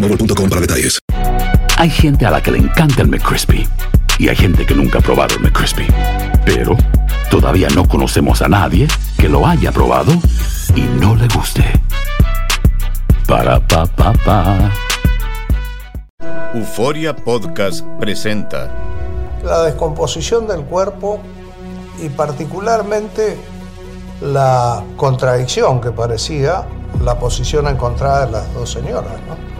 boostmobile.com para detalles. Hay gente a la que le encanta el McCrispy y hay gente que nunca ha probado el McCrispy. Pero todavía no conocemos a nadie que lo haya probado y no le guste. Para pa pa pa. Euforia Podcast presenta la descomposición del cuerpo y particularmente la contradicción que parecía la posición encontrada de las dos señoras. ¿no?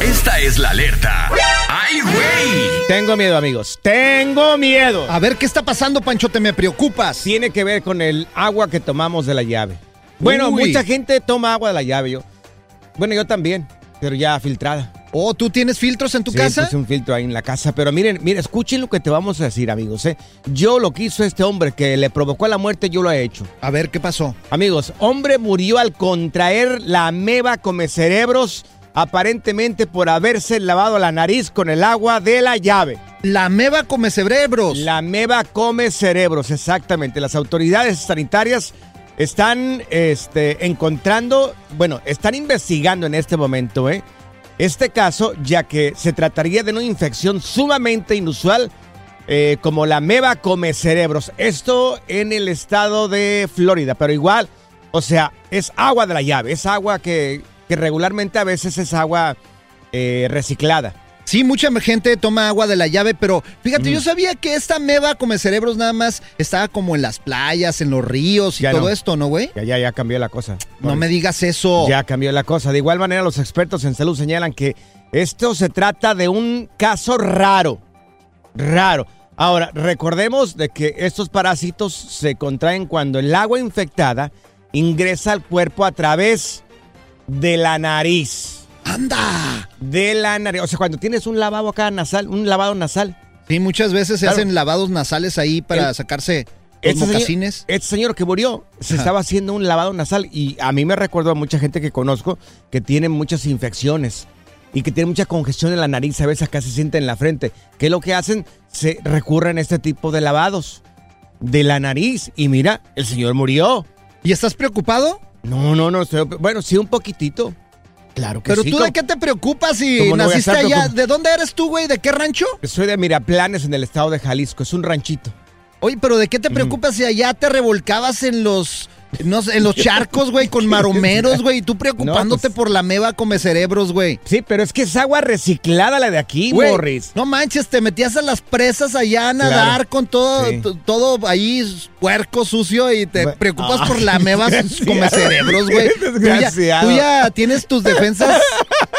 Esta es la alerta. ¡Ay, güey! Tengo miedo, amigos. Tengo miedo. A ver, ¿qué está pasando, Pancho? Te me preocupas. Tiene que ver con el agua que tomamos de la llave. Bueno, Uy. mucha gente toma agua de la llave. Yo. Bueno, yo también, pero ya filtrada. Oh, ¿tú tienes filtros en tu Sí, casa? puse un filtro ahí en la casa. Pero miren, miren, escuchen lo que te vamos a decir, amigos. ¿eh? Yo lo que hizo este hombre que le provocó la muerte, yo lo he hecho. A ver, ¿qué pasó? Amigos, hombre murió al contraer la ameba come cerebros, aparentemente por haberse lavado la nariz con el agua de la llave. La meba come cerebros. La ameba come cerebros, exactamente. Las autoridades sanitarias están este, encontrando, bueno, están investigando en este momento, ¿eh? Este caso, ya que se trataría de una infección sumamente inusual, eh, como la ameba come cerebros. Esto en el estado de Florida, pero igual, o sea, es agua de la llave, es agua que, que regularmente a veces es agua eh, reciclada. Sí, mucha gente toma agua de la llave, pero fíjate, yo sabía que esta meba come cerebros nada más estaba como en las playas, en los ríos y Ya todo no. esto, ¿no, güey? Ya, ya, ya cambió la cosa. No me digas eso. Ya cambió la cosa. De igual manera, los expertos en salud señalan que esto se trata de un caso raro. Raro. Ahora, recordemos de que estos parásitos se contraen cuando el agua infectada ingresa al cuerpo a través de la nariz. ¡Anda! De la nariz. O sea, cuando tienes un lavabo acá nasal, un lavado nasal. Sí, muchas veces se Claro. hacen lavados nasales ahí para El- sacarse los Este señor, mocasines. este señor que murió se Ajá. estaba haciendo un lavado nasal y a mí me recuerdo a mucha gente que conozco que tiene muchas infecciones y que tiene mucha congestión en la nariz, a veces acá se siente en la frente. ¿Qué es lo que hacen? Se recurren a este tipo de lavados de la nariz y mira, el señor murió. ¿Y estás preocupado? No, no, no, estoy- bueno, sí un poquitito. Claro que Pero sí. tú ¿cómo? de qué te preocupas si ¿Cómo no voy a naciste allá? ¿De dónde eres tú, güey? ¿De qué rancho? Soy de Miraplanes en el estado de Jalisco, es un ranchito. Oye, pero ¿de qué te preocupas si allá te revolcabas en los no sé, en los charcos, güey, con maromeros, güey, y tú preocupándote No, pues- por la meba come cerebros, güey? Sí, pero es que es agua reciclada la de aquí, Güey, Morris. No manches, te metías a las presas allá a nadar Claro. con todo, Sí. todo ahí puerco, sucio y te Bueno, preocupas ah, por la meba come cerebros, güey. Tú ya, tú ya tienes tus defensas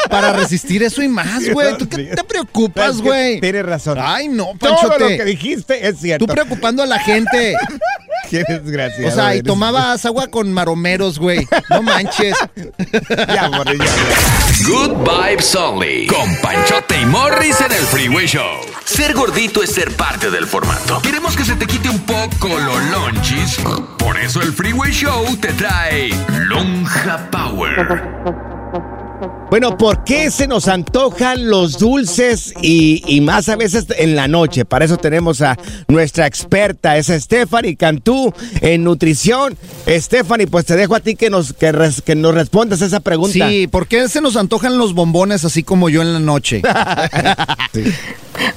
para resistir eso y más, güey. ¿Tú qué te preocupas, güey? Tienes razón. Ay, no, Todo Panchote. lo que dijiste es cierto. Tú preocupando a la gente. Qué desgraciado. O sea, y tomabas agua con maromeros, güey. No manches. Ya, Morris, ya. Good Vibes Only. Con Panchote y Morris en el Freeway Show. Ser gordito es ser parte del formato. Queremos que se te quite un poco cololonchis. Por eso el Freeway Show te trae Lonja Power. Bueno, ¿por qué se nos antojan los dulces y, más a veces en la noche? Para eso tenemos a nuestra experta, es Stephanie Cantú en nutrición. Stephanie, pues te dejo a ti que nos, que, que nos respondas esa pregunta. Sí, ¿por qué se nos antojan los bombones así como yo en la noche?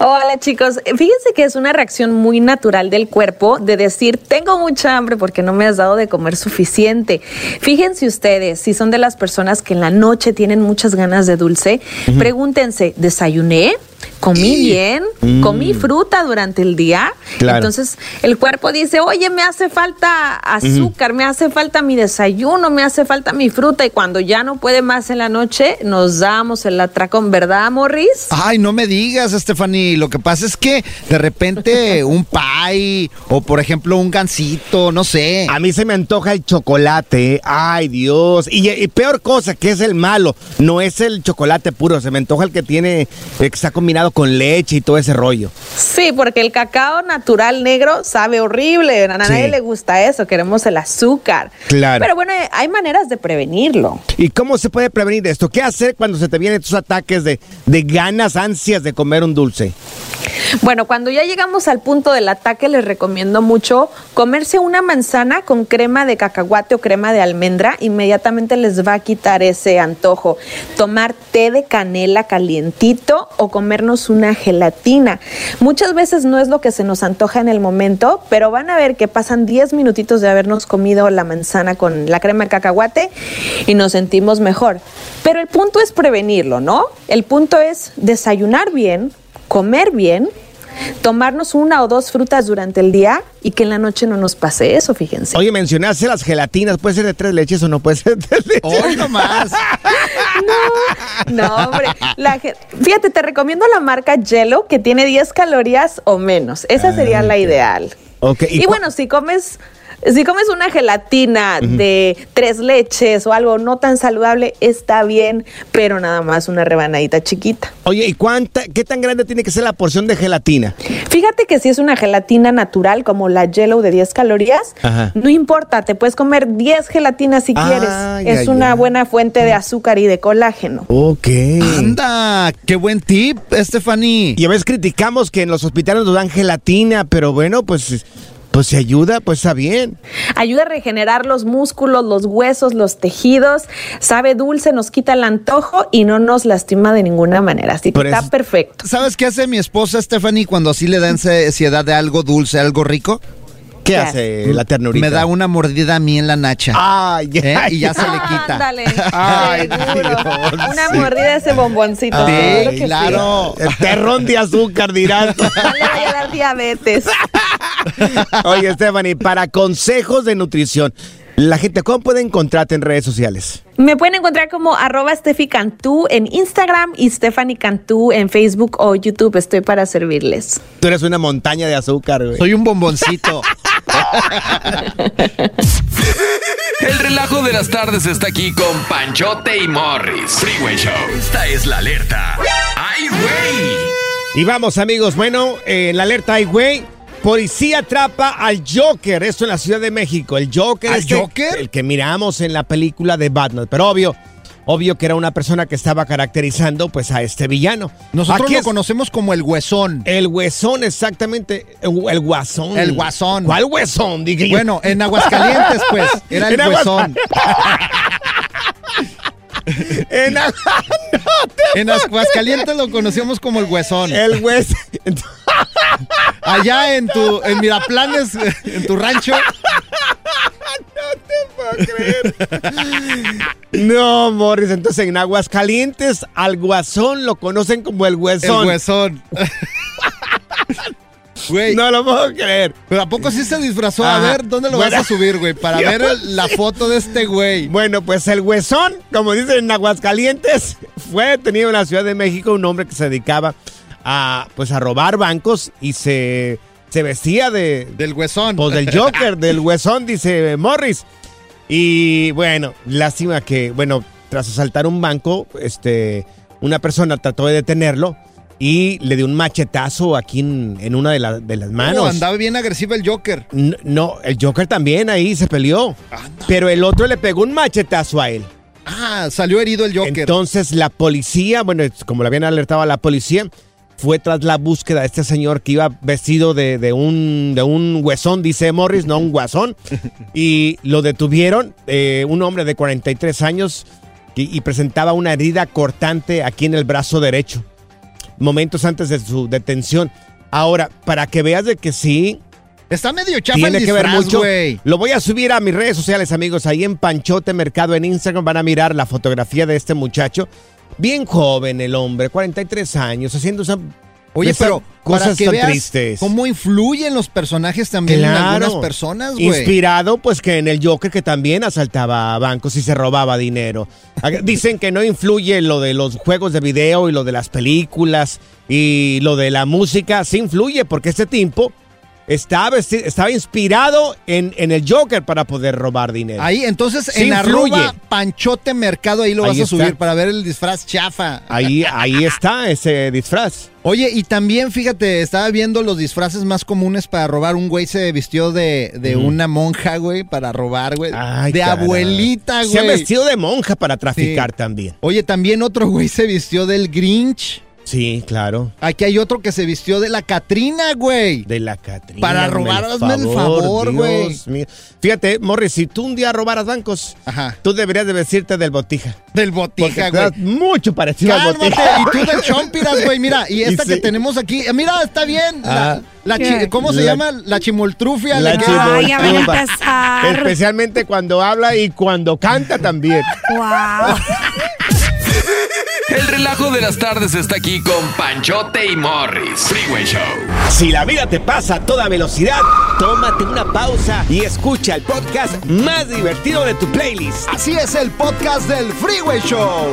Hola chicos, fíjense que es una reacción muy natural del cuerpo de decir tengo mucha hambre porque no me has dado de comer suficiente. Fíjense ustedes, si son de las personas que en la noche tienen muchas ganas de dulce, pregúntense, ¿desayuné? Comí bien, mm. comí fruta durante el día. Entonces el cuerpo dice, oye, me hace falta azúcar, me hace falta mi desayuno, me hace falta mi fruta. Y cuando ya no puede más en la noche, nos damos el atracón, ¿verdad, Morris? Ay, no me digas, Stephanie. Lo que pasa es que de repente un pie o, por ejemplo, un gansito, no sé. A mí se me antoja el chocolate. Ay, Dios. Y, y peor cosa, que es el malo, no es el chocolate puro, se me antoja el que tiene, que está combinado con leche y todo ese rollo. Sí, porque el cacao natural negro sabe horrible. A nadie le gusta eso. Queremos el azúcar. Claro. Pero bueno, hay maneras de prevenirlo. ¿Y cómo se puede prevenir esto? ¿Qué hacer cuando se te vienen estos ataques de, de ganas, ansias de comer un dulce? Bueno, cuando ya llegamos al punto del ataque, les recomiendo mucho comerse una manzana con crema de cacahuate o crema de almendra. Inmediatamente les va a quitar ese antojo. Tomar té de canela calientito o comernos una gelatina. Muchas veces no es lo que se nos antoja en el momento, pero van a ver que pasan 10 minutitos de habernos comido la manzana con la crema de cacahuate y nos sentimos mejor. Pero el punto es prevenirlo, ¿no? El punto es desayunar bien, comer bien, tomarnos una o dos frutas durante el día y que en la noche no nos pase eso, fíjense. Oye, mencionaste las gelatinas, ¿puede ser de tres leches o no puede ser de tres leches? Hoy nomás. no, no, hombre. fíjate, te recomiendo la marca Jello que tiene 10 calorías o menos. Esa sería la ideal. Okay. y bueno, si comes si comes una gelatina de tres leches o algo no tan saludable, está bien, pero nada más una rebanadita chiquita. Oye, ¿y cuánta, qué tan grande tiene que ser la porción de gelatina? Fíjate que si es una gelatina natural, como la Jello de 10 calorías, no importa, te puedes comer 10 gelatinas si quieres. Es una buena fuente de azúcar y de colágeno. Ok. Anda, qué buen tip, Stephanie. Y a veces criticamos que en los hospitales nos dan gelatina, pero bueno, pues pues si ayuda, pues está bien. Ayuda a regenerar los músculos, los huesos, los tejidos. Sabe dulce, nos quita el antojo y no nos lastima de ninguna manera. Así que está perfecto. ¿Sabes qué hace mi esposa Stephanie cuando así le da ansiedad de algo dulce, algo rico? ¿Qué, hace la ternurita? Me da una mordida a mí en la nacha. Ay, ¿Eh? Y ya se le quita. Ándale. Ay, Una mordida de ese bomboncito. Sí, claro. El terrón de azúcar, dirás. No le vaya a dar diabetes. Oye, Stephanie, para consejos de nutrición, la gente, ¿cómo puede encontrarte en redes sociales? Me pueden encontrar como arroba Steffi Cantú en Instagram y Stephanie Cantú en Facebook o YouTube. Estoy para servirles. Tú eres una montaña de azúcar, güey. Soy un bomboncito. El relajo de las tardes está aquí con Panchote y Morris. Freeway Show. Esta es la alerta. ¡Ay, güey! Y vamos, amigos. Bueno, en la alerta ¡Ay, güey! Policía atrapa al Joker, esto en la Ciudad de México. El Joker, ¿Al Joker? el que miramos en la película de Batman, pero obvio, obvio que era una persona que estaba caracterizando pues a este villano. Nosotros lo conocemos como el Huesón. El Huesón, exactamente, el, Guasón. El Guasón. ¿Cuál Huesón? Bueno, en Aguascalientes pues, era el Huesón. en, en Aguascalientes lo conocemos como el Huesón. El Huesón. Allá en tu, en Miraplanes, en tu rancho. No te puedo creer. No, Morris, entonces en Aguascalientes al guasón lo conocen como el huesón. El huesón. Güey. No lo puedo creer. Pero ¿a poco sí se disfrazó? A ver, ¿dónde lo vas a subir, güey? Para ver la foto de este güey. Bueno, pues el huesón, como dicen en Aguascalientes, fue detenido en la Ciudad de México un hombre que se dedicaba a, pues, a robar bancos y se, se vestía de... Del huesón. Pues del Joker, del huesón, dice Morris. Y bueno, lástima que, bueno, tras asaltar un banco, este, una persona trató de detenerlo y le dio un machetazo aquí en, en una de, la- de las manos. Oh, andaba bien agresivo el Joker. No, el Joker también ahí se peleó. Pero el otro le pegó un machetazo a él. Ah, salió herido el Joker. Entonces la policía, bueno, como le habían alertado a la policía, fue tras la búsqueda de este señor que iba vestido de, de un, de un huesón, dice Morris, no un guasón. y lo detuvieron, eh, un hombre de 43 años y, y presentaba una herida cortante aquí en el brazo derecho. Momentos antes de su detención. Ahora, para que veas de que sí, Está medio chafa tiene el que ver mucho. güey. Lo voy a subir a mis redes sociales, amigos. Ahí en Panchote Mercado en Instagram van a mirar la fotografía de este muchacho. Bien joven el hombre, 43 años, haciendo esa, Oye, pero para cosas que tan veas tristes. cómo influyen los personajes también en algunas personas, güey. Inspirado, pues que en el Joker que también asaltaba bancos y se robaba dinero. Dicen que no influye lo de los juegos de video y lo de las películas y lo de la música. Sí influye porque este tipo estaba, estaba inspirado en, en el Joker para poder robar dinero. Ahí, entonces, Sí en influye. arroba Panchote Mercado, ahí lo Ahí vas a está. subir para ver el disfraz chafa. Ahí, ahí está ese disfraz. Oye, y también, fíjate, estaba viendo los disfraces más comunes para robar. Un güey se vistió de, de una monja, güey, para robar, güey. Ay, de caray. abuelita, Se ha güey. vestido de monja para traficar Sí. también. Oye, también otro güey se vistió del Grinch. Sí, claro. Aquí hay otro que se vistió de la Catrina, güey. De la Catrina. Para robar, hazme el favor, güey. Dios mío. Fíjate, Morris, si tú un día robaras bancos, Ajá. tú deberías de vestirte del botija. Del botija, güey. mucho parecido al Cálmate, botija. y tú del Chompiras, güey, mira, y esta Y que tenemos aquí, eh, mira, está bien, la, Ah. la chi- ¿cómo se La- llama? La chimoltrufia. La queda- chimoltrufia. Ay, ya van a empezar. Especialmente cuando habla y cuando canta también. Wow. El relajo de las tardes está aquí con Panchote y Morris. Freeway Show. Si la vida te pasa a toda velocidad, tómate una pausa y escucha el podcast más divertido de tu playlist. Así es el podcast del Freeway Show.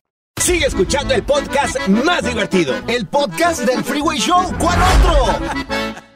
Sigue escuchando el podcast más divertido. El podcast del Freeway Show. ¿Cuál otro?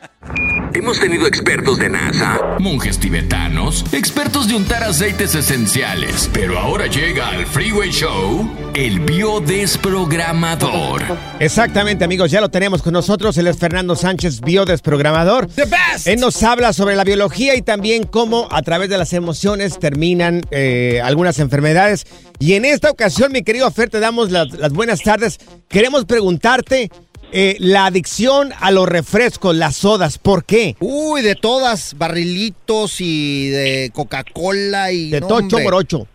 Hemos tenido expertos de NASA, monjes tibetanos, expertos de untar aceites esenciales, pero ahora llega al Freeway Show el biodesprogramador. Exactamente, amigos, ya lo tenemos con nosotros. Él es Fernando Sánchez, biodesprogramador. The best. Él nos habla sobre la biología y también cómo a través de las emociones terminan eh, algunas enfermedades. Y en esta ocasión, mi querido Fer, te damos las, las buenas tardes. Queremos preguntarte eh, la adicción a los refrescos, las sodas, ¿por qué? Uy, de todas, barrilitos y de Coca-Cola y... De tocho hombre. por ocho.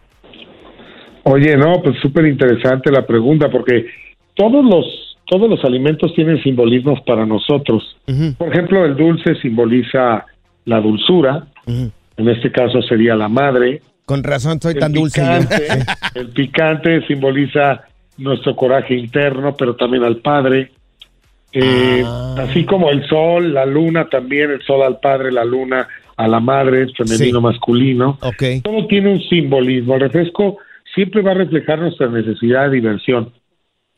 Oye, no, pues súper interesante la pregunta porque todos los todos los alimentos tienen simbolismos para nosotros. Por ejemplo, el dulce simboliza la dulzura, en este caso sería la madre. Con razón soy El tan dulce. el picante simboliza nuestro coraje interno, pero también al padre. Eh, Ah. Así como el sol, la luna también, el sol al padre, la luna a la madre, femenino, Sí. masculino. Ok. Todo tiene un simbolismo. El refresco siempre va a reflejar nuestra necesidad de diversión.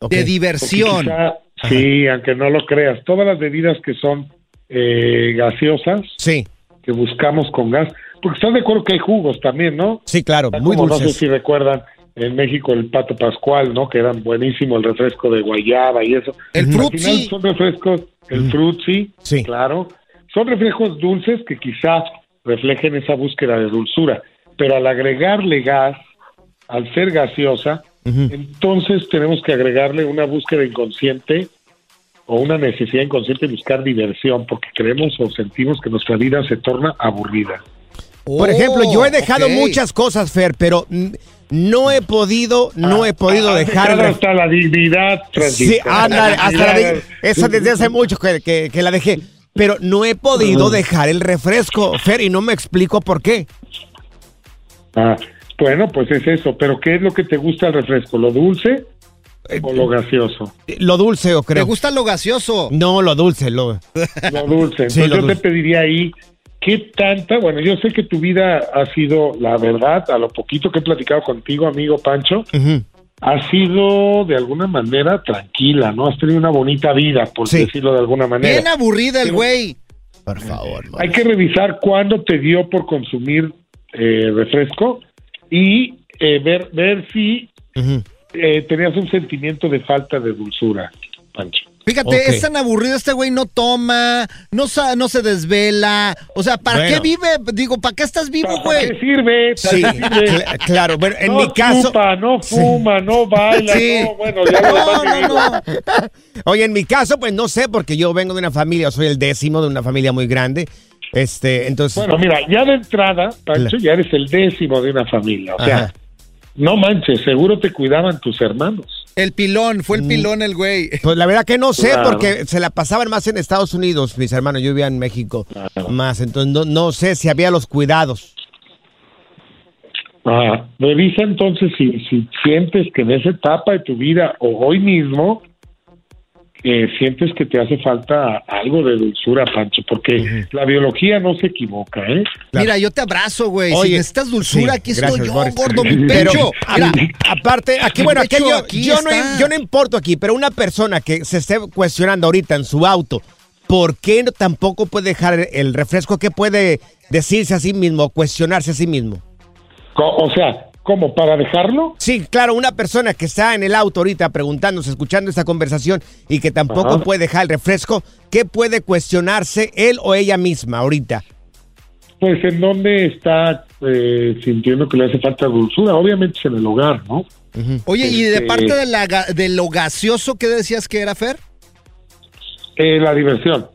De diversión. Quizá- sí, aunque no lo creas, todas las bebidas que son eh, gaseosas, Sí, que buscamos con gas, porque estás de acuerdo que hay jugos también, ¿no? sí, claro, Está muy como, No sé dulces. si recuerdan en México el Pato Pascual, ¿no? Que eran buenísimo el refresco de guayaba y eso. El Al Frutzi. final son refrescos, el Frutzi, Sí. claro. Son refrescos dulces que quizá reflejen esa búsqueda de dulzura, pero al agregarle gas, al ser gaseosa, entonces tenemos que agregarle una búsqueda inconsciente o una necesidad inconsciente de buscar diversión, porque creemos o sentimos que nuestra vida se torna aburrida. Por ejemplo, yo he dejado muchas cosas, Fer, pero mm, no he podido, no he podido Ah, dejar... el ref- hasta la dignidad, Sí, Francisco. ándale, hasta la dignidad. esa desde hace mucho que, que- que la dejé. Pero no he podido dejar el refresco, Fer, y no me explico por qué. Ah, bueno, pues es eso. Pero ¿qué es lo que te gusta el refresco? ¿Lo dulce o lo gaseoso? Lo dulce, yo ¿Te creo. gusta lo gaseoso? No, lo dulce, lo... Lo dulce. Sí, Entonces lo yo dulce. te pediría ahí, ¿qué tanta? Bueno, yo sé que tu vida ha sido, la verdad, a lo poquito que he platicado contigo, amigo Pancho, Ujú. ha sido de alguna manera tranquila, ¿no? Has tenido una bonita vida, por Sí. decirlo de alguna manera. Bien aburrida el güey. Por favor. Hay que revisar cuándo te dio por consumir eh, refresco y eh, ver, ver si eh, tenías un sentimiento de falta de dulzura, Pancho. Fíjate, es tan aburrido este güey, no toma, no, sa- no se desvela. O sea, ¿para Bueno. qué vive? Digo, ¿para qué estás vivo, ¿Para qué güey? sirve? ¿Para Sí, qué sirve? cl- claro. Bueno, en no mi caso... chupa, no fuma, no baila, Sí. no, bueno, ya No, no, no. Oye, en mi caso, pues no sé, porque yo vengo de una familia, soy el décimo de una familia muy grande. Este, entonces... Bueno, mira, ya de entrada, Pancho, ya eres el décimo de una familia. O sea, Ajá. no manches, seguro te cuidaban tus hermanos. El pilón, fue el pilón el güey. Pues la verdad que no sé, Claro. porque se la pasaban más en Estados Unidos, mis hermanos. Yo vivía en México más, entonces no, no sé si había los cuidados. Ah, revisa entonces si, si sientes que en esa etapa de tu vida o hoy mismo eh, sientes que te hace falta algo de dulzura, Pancho, porque la biología no se equivoca, ¿eh? Mira, yo te abrazo, güey. Si Oye, necesitas dulzura, sí, aquí gracias, estoy yo, Boris. gordo, mi pecho. Mira, aparte, aquí, bueno, aquí yo, aquí yo no, yo no importo aquí, pero una persona que se esté cuestionando ahorita en su auto, ¿por qué no- tampoco puede dejar el refresco? ¿Qué puede decirse a sí mismo, cuestionarse a sí mismo? O sea, ¿cómo? ¿Para dejarlo? Sí, claro, una persona que está en el auto ahorita preguntándose, escuchando esta conversación y que tampoco Ajá. puede dejar el refresco, ¿qué puede cuestionarse él o ella misma ahorita? Pues en dónde está eh, sintiendo que le hace falta dulzura, obviamente es en el hogar, ¿no? Oye, y de Este- parte de, la, de lo gaseoso, ¿qué decías que era, Fer? Eh, la diversión.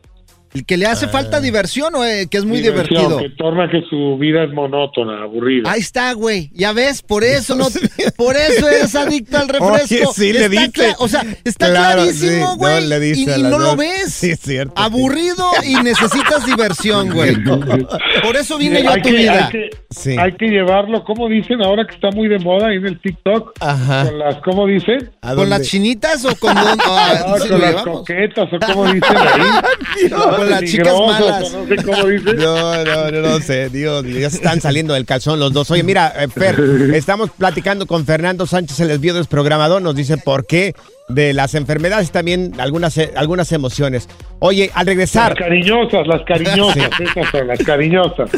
¿El que le hace Ah. falta diversión o eh, que es muy Diversión, divertido? Que torna que su vida es monótona, aburrida. Ahí está, güey. Ya ves, por eso no, por eso eres adicto al refresco. Oye, sí, le dice. O sea, está Claro, clarísimo, sí, güey. no, le dice y no lo ves. Sí, es cierto. Aburrido y necesitas diversión, güey. Por eso vine yo a tu que, vida. hay, que, Sí. hay que llevarlo, como dicen ahora que está muy de moda ahí en el TikTok, Ajá. con las, ¿cómo dicen? ¿A ¿Con las chinitas o con? Ah, Ah, con las coquetas, o como dicen ahí. Con las chicas malas. No sé cómo dicen. No, no, no, no sé, Dios, ya se están saliendo del calzón los dos. Oye, mira, eh, Fer, estamos platicando con Fernando Sánchez, el desvío desprogramador, nos dice por qué de las enfermedades y también algunas, eh, algunas emociones. Oye, al Las regresar, cariñosas, las cariñosas, esas son las cariñosas.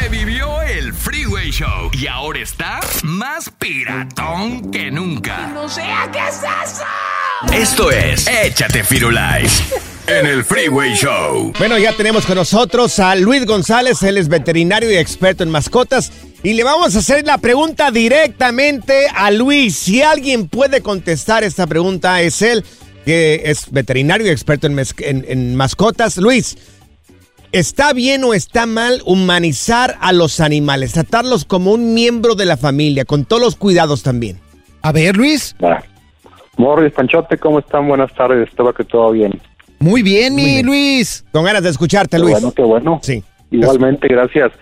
Revivió el Freeway Show y ahora está más piratón que nunca. No sea qué es eso. Esto es Échate Firulais en el Freeway Show. bueno, ya tenemos con nosotros a Luis González, él es veterinario y experto en mascotas. Y le vamos a hacer la pregunta directamente a Luis. Si alguien puede contestar esta pregunta, es él, que es veterinario y experto en, mez- en- en mascotas. Luis, ¿Está bien o está mal humanizar a los animales? Tratarlos como un miembro de la familia, con todos los cuidados también. A ver, Luis. Morris, Panchote, ¿cómo están? Buenas tardes, espero que todo bien. Muy bien, mi Muy bien. Luis. Con ganas de escucharte, Qué Luis. bueno, qué bueno. Sí. Igualmente, gracias.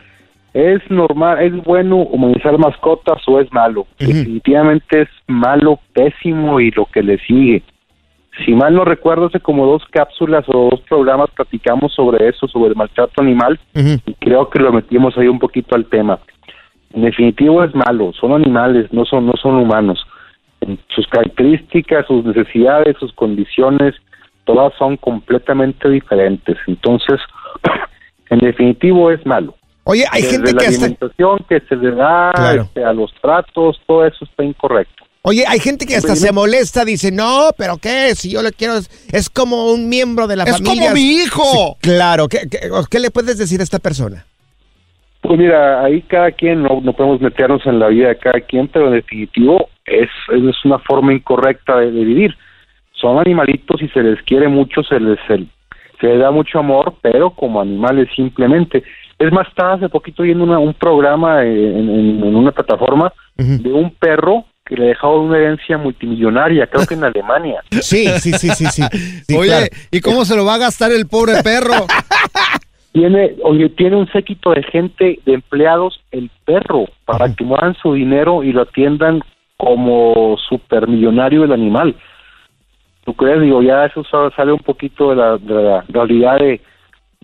¿Es normal, es bueno humanizar mascotas o es malo? Definitivamente es malo, pésimo y lo que le sigue. Si mal no recuerdo, hace como dos cápsulas o dos programas platicamos sobre eso, sobre el maltrato animal, y creo que lo metimos ahí un poquito al tema. En definitivo es malo, son animales, no son, no son humanos. Sus características, sus necesidades, sus condiciones, todas son completamente diferentes. Entonces, en definitivo es malo. Oye, hay Desde gente la que hasta... alimentación que se le da Claro. este, a los tratos, todo eso está incorrecto. Oye, hay gente que hasta se molesta, dice, no, pero ¿qué? Si yo le quiero, es, es como un miembro de la Es familia. como mi hijo. Sí, claro, ¿Qué, qué, qué le puedes decir a esta persona? Pues mira, ahí cada quien, no, no podemos meternos en la vida de cada quien, pero en definitivo es, es una forma incorrecta de, de vivir. Son animalitos y se les quiere mucho, se les, se, se les da mucho amor, pero como animales simplemente. Es más, estaba hace poquito viendo una- un programa en, en- en una plataforma de un perro que le dejaba una herencia multimillonaria, creo que en Alemania. Sí, sí, sí, sí, sí. Sí, Oye, claro. ¿y cómo se lo va a gastar el pobre perro? tiene, oye, tiene un séquito de gente, de empleados, el perro, para que muevan su dinero y lo atiendan como supermillonario el animal. ¿Tú crees? Digo, ya eso sa- sale un poquito de la, de la realidad de,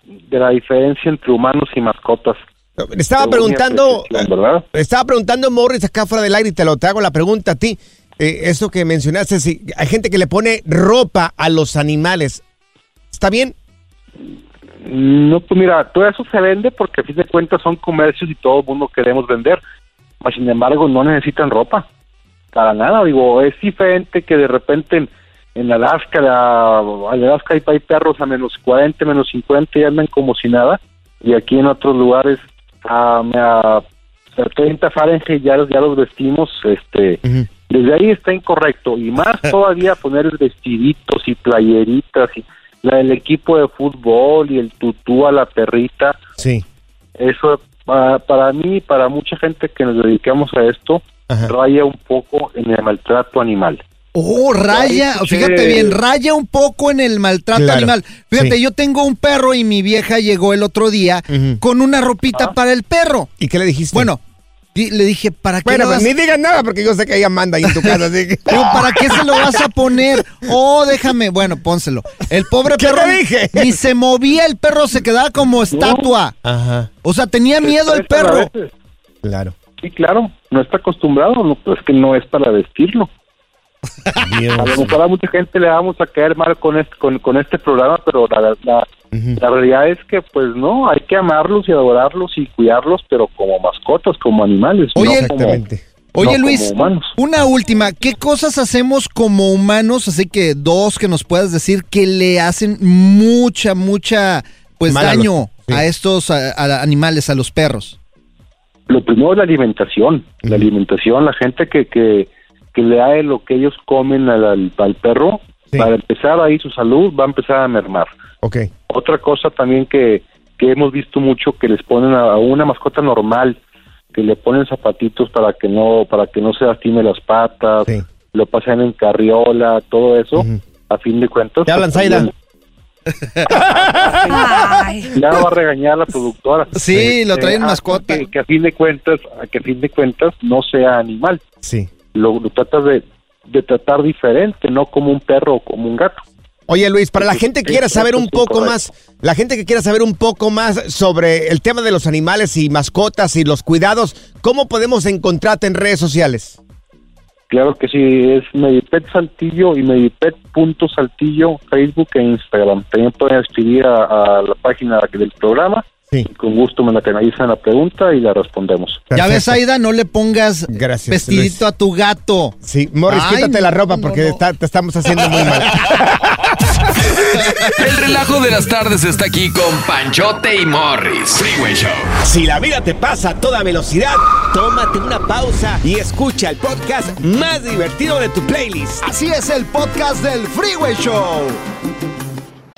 de la diferencia entre humanos y mascotas. Estaba Pero preguntando, ¿verdad? estaba preguntando Morris acá fuera del aire y te lo te hago la pregunta a ti. Eh, eso que mencionaste, si hay gente que le pone ropa a los animales. ¿Está bien? No, pues mira, todo eso se vende porque a fin de cuentas son comercios y todo el mundo queremos vender. Mas, sin embargo, no necesitan ropa. Para nada, digo, es diferente que de repente en, en Alaska, la, Alaska hay, hay perros a menos 40, menos 50 y andan como si nada. Y aquí en otros lugares a, a, a 30 Fahrenheit ya, los- ya los vestimos, este... Desde ahí está incorrecto. Y más todavía poner vestiditos y playeritas y la, el equipo de fútbol y el tutú a la perrita. Sí. Eso para, para mí y para mucha gente que nos dedicamos a esto raya un poco en el maltrato animal. Oh, raya, Ay, fíjate bien, raya un poco en el maltrato Claro, animal. Fíjate, sí. yo tengo un perro y mi vieja llegó el otro día con una ropita para el perro. ¿Y qué le dijiste? Bueno, le dije, ¿para qué Bueno, lo pues vas- ni digas nada porque yo sé que ella manda ahí en tu casa. así que- Digo, ¿para qué se lo vas a poner? Oh, déjame. Bueno, pónselo. El pobre ¿Qué perro te dije? ni se movía, el perro se quedaba como estatua. Ajá. O sea, tenía miedo el perro. Claro. Sí, claro, no está acostumbrado, no, es que no es para vestirlo. A lo mejor a mucha gente le vamos a caer mal con este, con, con este programa, pero la, la, la realidad es que pues no, hay que amarlos y adorarlos y cuidarlos, pero como mascotas, como animales, Oye, no como, Oye no Luis, una última, ¿qué cosas hacemos como humanos? Así que dos que nos puedas decir que le hacen mucha, mucha, pues Mal a los- daño a estos a- a animales, a los perros. Lo primero es la alimentación, la alimentación, la gente que, que, que le da lo que ellos comen al, al, al perro, para empezar ahí su salud va a empezar a mermar. Ok. Otra cosa también que, que hemos visto mucho que les ponen a, a una mascota normal, que le ponen zapatitos para que no para que no se lastime las patas, lo pasan en carriola, todo eso, a fin de cuentas. Te hablan, pues, también- ya va a regañar la productora. Sí, lo traen ah, mascota. Que, que a fin de cuentas, a que a fin de cuentas no sea animal. Sí. Lo, lo tratas de, de tratar diferente, no como un perro o como un gato. Oye Luis, para la gente que quiera saber un poco más, la gente que quiera saber un poco más sobre el tema de los animales y mascotas y los cuidados, ¿cómo podemos encontrarte en redes sociales? Claro que sí, es Medipet Saltillo y Medipet.saltillo, Facebook e Instagram. También pueden escribir a, a la página del programa. Y con gusto me la canalizan la pregunta y la respondemos. Ya ves, Aida, no le pongas vestidito a tu gato. Sí, Morris, Ay, quítate la ropa no, porque no. está- te estamos haciendo muy mal. El relajo de las tardes está aquí con Panchote y Morris. Freeway Show. Si la vida te pasa a toda velocidad, tómate una pausa y escucha el podcast más divertido de tu playlist. Así es el podcast del Freeway Show.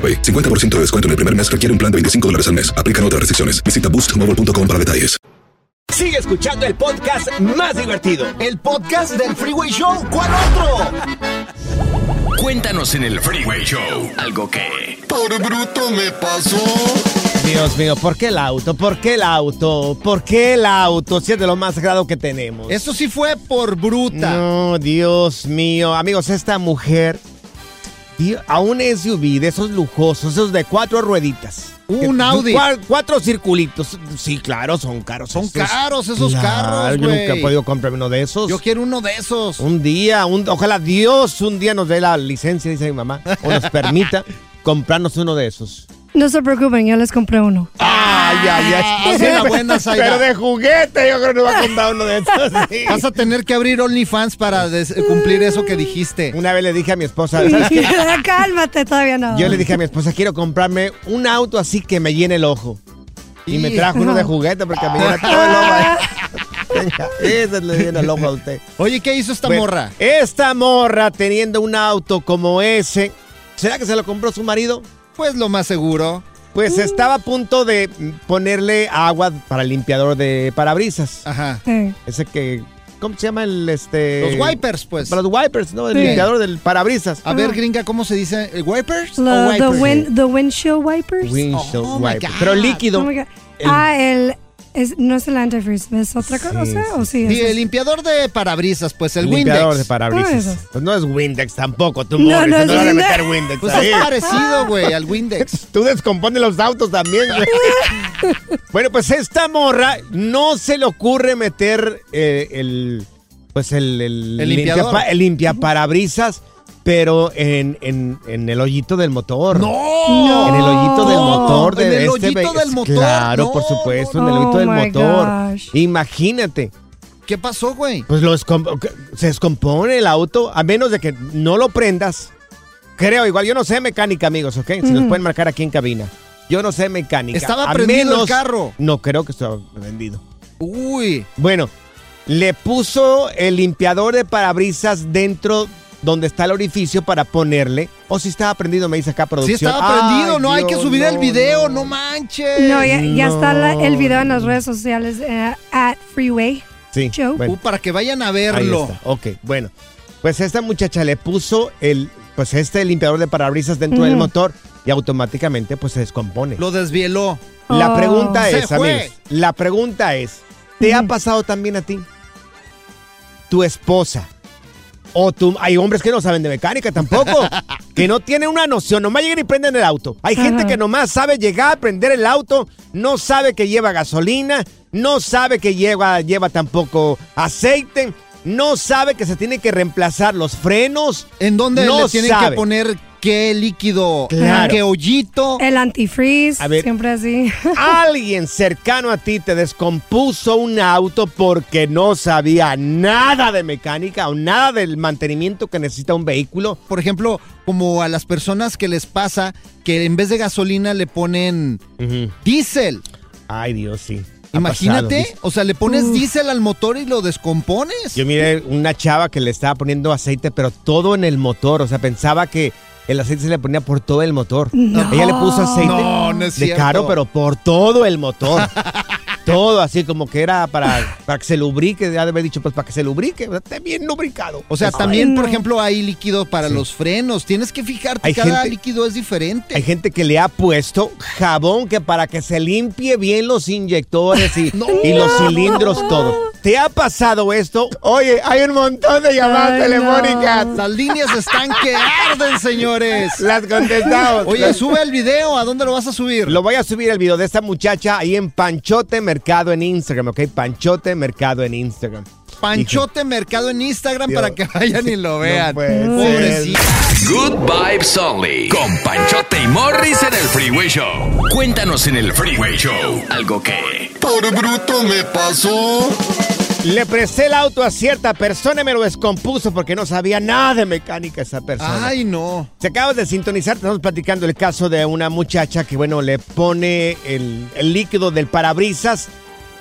AroPay. 50% de descuento en el primer mes requiere un plan de 25 dólares al mes. Aplican otras restricciones. Visita boostmobile.com para detalles. Sigue escuchando el podcast más divertido. El podcast del Freeway Show. ¿Cuál otro? Cuéntanos en el Freeway Show algo que... Por bruto me pasó. Dios mío, ¿por qué el auto? ¿Por qué el auto? ¿Por qué el auto? Si es de lo más sagrado que tenemos. Eso sí fue por bruta. No, Dios mío. Amigos, esta mujer A un SUV de esos lujosos, esos de cuatro rueditas. Un Audi. cua- Cuatro circulitos. Sí, claro, son caros. Son caros esos carros, Yo nunca he podido comprarme uno de esos. Yo quiero uno de esos. Un día, un- ojalá Dios un día nos dé la licencia, dice mi mamá, o nos permita comprarnos uno de esos. No se preocupen, yo les compré uno. Ay, ay, ay. Haz una buena, Zaira. Pero de juguete, yo creo que no va a comprar uno de esos. sí. Vas a tener que abrir OnlyFans para cumplir eso que dijiste. Una vez le dije a mi esposa, ¿sabes qué? Cálmate, todavía no. Yo le dije a mi esposa, quiero comprarme un auto así que me llene el ojo. Y me trajo uno de juguete porque me llena todo el ojo. Ese le llena el ojo a usted. Oye, ¿qué hizo esta Bueno, morra? Esta morra teniendo un auto como ese, ¿será que se lo compró su marido? Pues lo más seguro. Pues estaba a punto de ponerle agua para el limpiador de parabrisas. Ajá. Sí. Ese que, ¿cómo se llama el este? Los wipers, pues. Para los wipers, ¿no? El Sí. limpiador del parabrisas. A ver, gringa, ¿cómo se dice? ¿El ¿Wipers? o La- the, wipers? wind, the windshield wipers. Windshield Oh, my wiper. God. Pero líquido. Oh my God. El- Ah, el. Es, no es el antifreeze, ¿es otra cosa? Sí, ¿O sí? Sí, el limpiador de parabrisas, pues el limpiador Windex. de parabrisas. Ah. Pues no es Windex tampoco, tú, No, Morris, no no, le van a Windex. meter Windex Pues ahí. es parecido, güey, al Windex. Tú descompones los autos también, güey. bueno, pues esta morra no se le ocurre meter eh, el. Pues el. El, El limpiador. limpia- el limpiaparabrisas, pero en, en, en el hoyito del motor. ¡No! En el hoyito del motor de En el este hoyito del motor. Claro, No, por supuesto, no, en el hoyito del Oh, motor. gosh. Imagínate. ¿Qué pasó, güey? Pues lo descom- se descompone el auto, a menos de que no lo prendas. Creo, igual, yo no sé mecánica, amigos, ¿ok? Si nos pueden marcar aquí en cabina. Yo no sé mecánica. Estaba a prendido el carro. No, creo que estaba prendido. Uy. Bueno, le puso el limpiador de parabrisas dentro donde está el orificio para ponerle. O si estaba prendido, me dice acá Sí producción. estaba prendido, Ay, no hay que subir el video, no, no. manches. No, ya, ya está la- el video en las redes sociales eh, at Freeway Sí, Show. bueno. Uh, para que vayan a Ahí verlo. está. Ok, bueno. Pues esta muchacha le puso el, pues este limpiador de parabrisas dentro del motor y automáticamente pues se descompone. Lo desvieló. La Oh. pregunta es, amigos, la pregunta es, ¿te ha pasado también a ti? Tu esposa o tú, hay hombres que no saben de mecánica tampoco, que no tienen una noción, nomás llegan y prenden el auto. Hay gente Ajá. que nomás sabe llegar, prender el auto, no sabe que lleva gasolina, no sabe que lleva, lleva tampoco aceite, no sabe que se tiene que reemplazar los frenos. ¿En dónde No le tienen sabe. que poner qué líquido? Claro. ¿Qué hoyito? El antifreeze, A ver. siempre así. Alguien cercano a ti te descompuso un auto porque no sabía nada de mecánica o nada del mantenimiento que necesita un vehículo. Por ejemplo, como a las personas que les pasa que en vez de gasolina le ponen diésel. Ay, Dios, sí. Imagínate, pasado. o sea, le pones Uf. diésel al motor y lo descompones. Yo miré una chava que le estaba poniendo aceite, pero todo en el motor. O sea, pensaba que el aceite se le ponía por todo el motor. No. Ella le puso aceite No, no es de cierto. caro, pero por todo el motor. todo así como que era para, para que se lubrique. Ya de haber dicho, pues para que se lubrique. o sea, Esté bien lubricado. O sea, Ay, también, por ejemplo, hay líquido para Sí. los frenos. Tienes que fijarte, Hay cada gente- líquido es diferente. Hay gente que le ha puesto jabón que para que se limpie bien los inyectores y, No. y los cilindros, todo. ¿Te ha pasado esto? Oye, hay un montón de llamadas Ay, telefónicas. no. Las líneas están que arden, señores. Las contestamos. Oye, sube el video. ¿A dónde lo vas a subir? Lo voy a subir el video de esta muchacha ahí en Panchote Mercado en Instagram, ¿ok? Panchote Mercado en Instagram. Panchote Mercado en Instagram Dios. para que vayan y lo vean. ser. Pobrecita. Good Vibes Only. Con Panchote y Morris en el Freeway Show. Cuéntanos en el Freeway Show. Algo que. Por bruto me pasó. Le presté el auto a cierta persona y me lo descompuso porque no sabía nada de mecánica esa persona. Ay, no. Se acabas de sintonizar, estamos platicando el caso de una muchacha que, bueno, le pone el, el líquido del parabrisas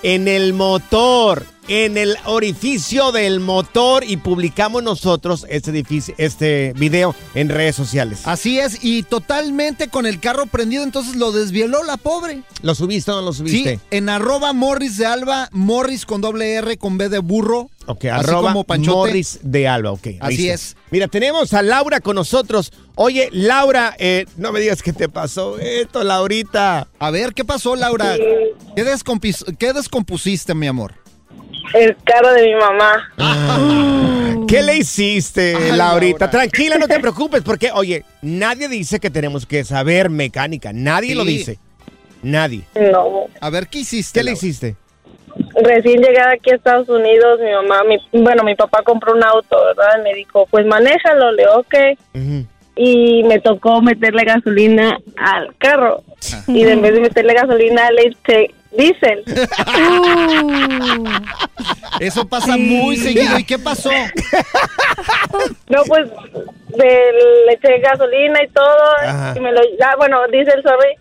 en el motor, en el orificio del motor y publicamos nosotros este, edificio, este video en redes sociales. Así es, y totalmente con el carro prendido, entonces lo desvieló la pobre. ¿Lo subiste o no lo subiste? Sí, en arroba Morris de Alba, Morris con doble R con B de burro. Ok, así arroba como Panchote. Morris de Alba, ok. Así está. es. Mira, tenemos a Laura con nosotros. Oye, Laura, eh, no me digas que te pasó esto, Laurita. A ver, ¿qué pasó, Laura? ¿Qué, descompis- qué descompusiste, mi amor? El carro de mi mamá. ¿Qué le hiciste, Ay, Laurita? Laura. Tranquila, no te preocupes, porque, oye, nadie dice que tenemos que saber mecánica. Nadie Sí. lo dice. Nadie. No. A ver, ¿qué hiciste? ¿Qué le hiciste? Recién llegada aquí a Estados Unidos, mi mamá, mi, bueno, mi papá compró un auto, ¿verdad? Y me dijo, pues manéjalo, le ok. Y me tocó meterle gasolina al carro. Y en vez de meterle gasolina, le eché diésel. Eso pasa muy seguido. ¿Y qué pasó? No, pues de- le eché gasolina y todo. Ajá. Y me lo, ah, bueno, diésel, sorry.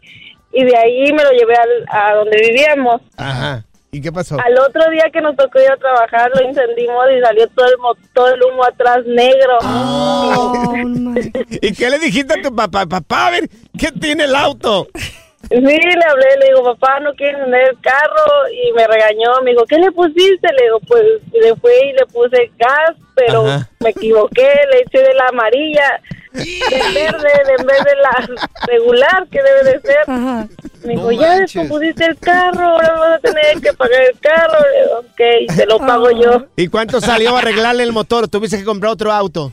Y de ahí me lo llevé al- a donde vivíamos. Ajá. ¿Y qué pasó? Al otro día que nos tocó ir a trabajar, lo encendimos y salió todo el, mo- todo el humo atrás negro. Oh, ¿Y qué le dijiste a tu papá? Papá, a ver, ¿qué tiene el auto? Sí, le hablé, le digo, papá, no quiere encender el carro. Y me regañó, me dijo, ¿qué le pusiste? Le digo, pues le fui y le puse gas, pero Ajá. me equivoqué, le eché de la amarilla, de verde, de- en vez de la regular que debe de ser. Me dijo, No ya descompusiste el carro, ahora vas a tener que pagar el carro. Le digo, ok, te lo pago yo. ¿Y cuánto salió a arreglarle el motor? ¿Tuviste que comprar otro auto?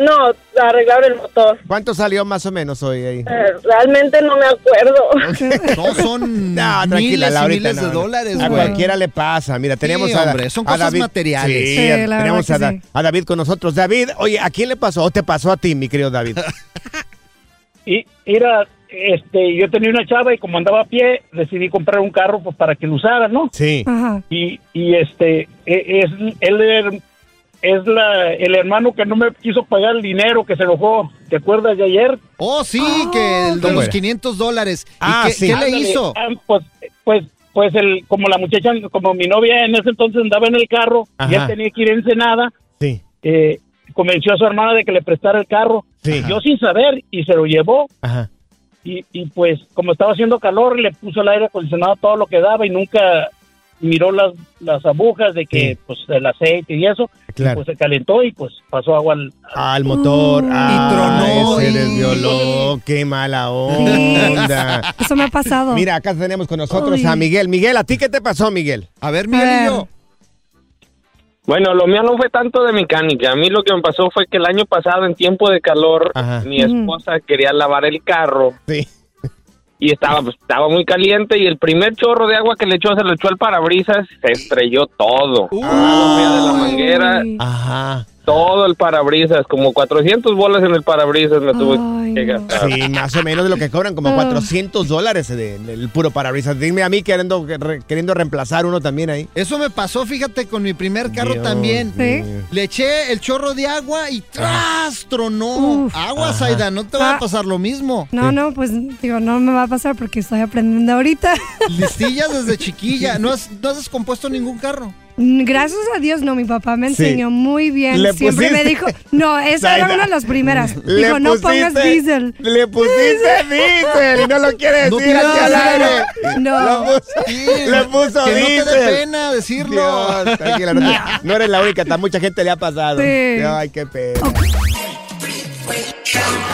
No, arreglar el motor. ¿Cuánto salió más o menos hoy ahí? Eh, realmente no me acuerdo. No son No, tranquila, miles y Laurita, miles no, de no. dólares, A güey. cualquiera le pasa. Mira, tenemos Sí, a, hombre, son a cosas David. materiales. Sí, Sí, la verdad tenemos a, Da- sí. a David con nosotros. David, oye, ¿a quién le pasó? ¿O te pasó a ti, mi querido David? Y era, este, yo tenía una chava y como andaba a pie, decidí comprar un carro pues para que lo usara, ¿no? Sí. Ajá. Y, y este, e- es, él es la, el hermano que no me quiso pagar el dinero, que se enojó. ¿Te acuerdas de ayer? Oh, sí, que el de ¿Cómo los era? 500 dólares. ¿Y Ah, qué, sí. qué le hizo? ah, pues, pues, pues el, como la muchacha, como mi novia en ese entonces andaba en el carro y él tenía que ir a Ensenada, Sí. eh, convenció a su hermana de que le prestara el carro. Sí. Yo sin saber y se lo llevó. Ajá. Y, y pues como estaba haciendo calor le puso el aire acondicionado todo lo que daba y nunca miró las, las agujas de que Sí. pues el aceite y eso Claro. pues se calentó y pues pasó agua al, Al motor. Ah, tronó, Se y- desvioló. Qué mala onda. Eso me ha pasado. Mira, acá tenemos con nosotros Uy. a Miguel. Miguel, ¿a ti qué te pasó, Miguel? A ver. Miguelillo. Bueno, lo mío no fue tanto de mecánica. A mí lo que me pasó fue que el año pasado, en tiempo de calor, Ajá. mi esposa quería lavar el carro Sí. Y estaba, pues, estaba muy caliente y el primer chorro de agua que le echó, se lo echó al parabrisas, se estrelló todo. De la manguera, Ajá. Todo el parabrisas, como 400 bolas en el parabrisas me tuve Ay, que gastar. Sí, más o menos de lo que cobran, como Ah. 400 dólares de- del puro parabrisas. Dime a mí queriendo, re- queriendo reemplazar uno también ahí. Eso me pasó, fíjate, con mi primer carro Dios también. ¿Sí? Le eché el chorro de agua y ¡tras! Tronó. Uf. Agua, Ajá. Zaida, no te va a Ah. pasar lo mismo. No, no, pues digo, no me va a pasar porque estoy aprendiendo ahorita. Listillas desde chiquilla. ¿No has, no has descompuesto ningún carro? Gracias a Dios, no, mi papá me Sí. enseñó muy bien. Le Siempre me dijo, no, esa era una de las primeras. Le Dijo, no pongas diésel. Le pusiste diésel y no lo quiere No decir aquí al digas, aire. No. Le puso, Sí, le puso que no te diésel. dé pena decirlo. Dios, tranquila, no, te- no eres la única, a mucha gente le ha pasado. Sí. Ay, qué pena. Pura cura y